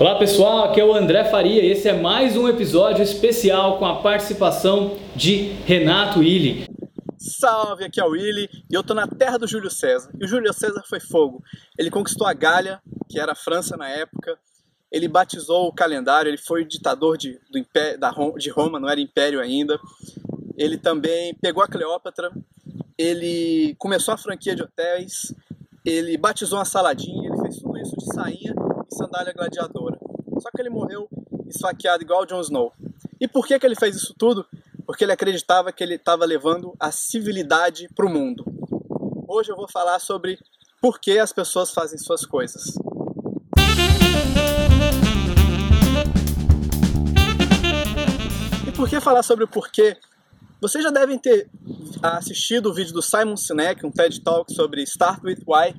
Olá pessoal, aqui é o André Faria e esse é mais um episódio especial com a participação de Renato Illy. Salve, aqui é o Willy e eu tô na terra do Júlio César. E o Júlio César foi fogo. Ele conquistou a Gália, que era a França na época. Ele batizou o calendário, ele foi ditador de, do império, da, de Roma, não era império ainda. Ele também pegou a Cleópatra, ele começou a franquia de hotéis, ele batizou uma saladinha, ele fez tudo isso de sainha sandália gladiadora. Só que ele morreu esfaqueado igual Jon Snow. E por que, que ele fez isso tudo? Porque ele acreditava que ele estava levando a civilidade para o mundo. Hoje eu vou falar sobre por que as pessoas fazem suas coisas. E por que falar sobre o porquê? Vocês já devem ter assistido o vídeo do Simon Sinek, um TED Talk sobre Start With Why,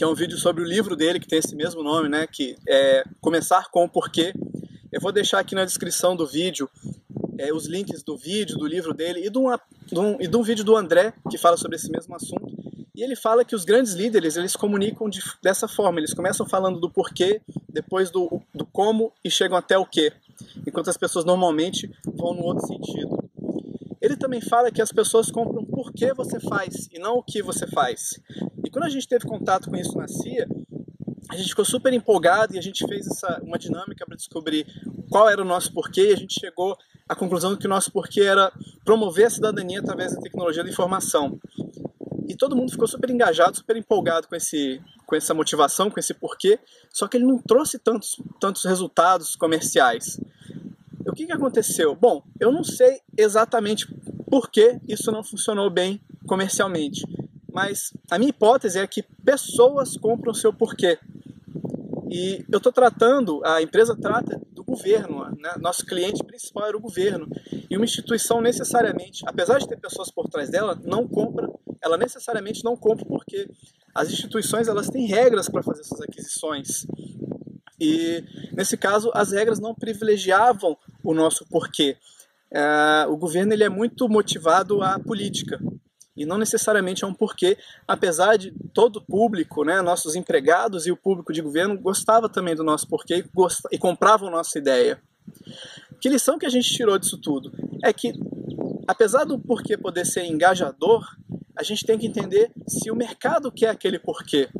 que é um vídeo sobre o livro dele, que tem esse mesmo nome, né, que é Começar com o Porquê. Eu vou deixar aqui na descrição do vídeo é, os links do vídeo, do livro dele e de, uma, de, um, e de um vídeo do André, que fala sobre esse mesmo assunto. E ele fala que os grandes líderes, eles comunicam de, dessa forma, eles começam falando do porquê, depois do, do como e chegam até o quê, enquanto as pessoas normalmente vão no outro sentido. Ele também fala que as pessoas compram por que você faz e não o que você faz. E quando a gente teve contato com isso na CIA, a gente ficou super empolgado e a gente fez essa, uma dinâmica para descobrir qual era o nosso porquê e a gente chegou à conclusão de que o nosso porquê era promover a cidadania através da tecnologia da informação. E todo mundo ficou super engajado, super empolgado com, esse, com essa motivação, com esse porquê, só que ele não trouxe tantos, tantos resultados comerciais. O que, que aconteceu? Bom, eu não sei exatamente por que isso não funcionou bem comercialmente. Mas a minha hipótese é que pessoas compram o seu porquê. E eu estou tratando, a empresa trata do governo, né? nosso cliente principal era o governo. E uma instituição necessariamente, apesar de ter pessoas por trás dela, não compra, ela necessariamente não compra porque as instituições elas têm regras para fazer essas aquisições. E nesse caso, as regras não privilegiavam o nosso porquê. É, o governo ele é muito motivado à política e não necessariamente é um porquê, apesar de todo o público, né, nossos empregados e o público de governo gostava também do nosso porquê e, e compravam nossa ideia. Que lição que a gente tirou disso tudo? É que, apesar do porquê poder ser engajador, a gente tem que entender se o mercado quer aquele porquê.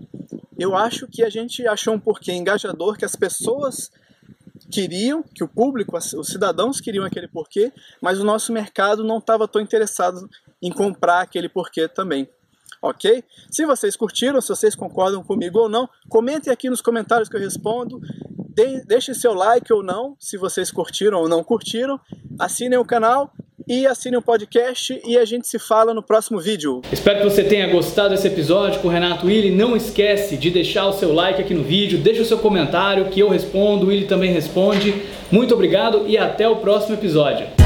Eu acho que a gente achou um porquê engajador que as pessoas queriam, que o público, os cidadãos queriam aquele porquê, mas o nosso mercado não estava tão interessado em comprar aquele porquê também. Ok? Se vocês curtiram, se vocês concordam comigo ou não, comentem aqui nos comentários que eu respondo. De, deixem seu like ou não, se vocês curtiram ou não curtiram. Assinem o canal e assine o podcast e a gente se fala no próximo vídeo. Espero que você tenha gostado desse episódio com o Renato Willi. Não esquece de deixar o seu like aqui no vídeo, deixa o seu comentário que eu respondo, o Willi também responde. Muito obrigado e até o próximo episódio.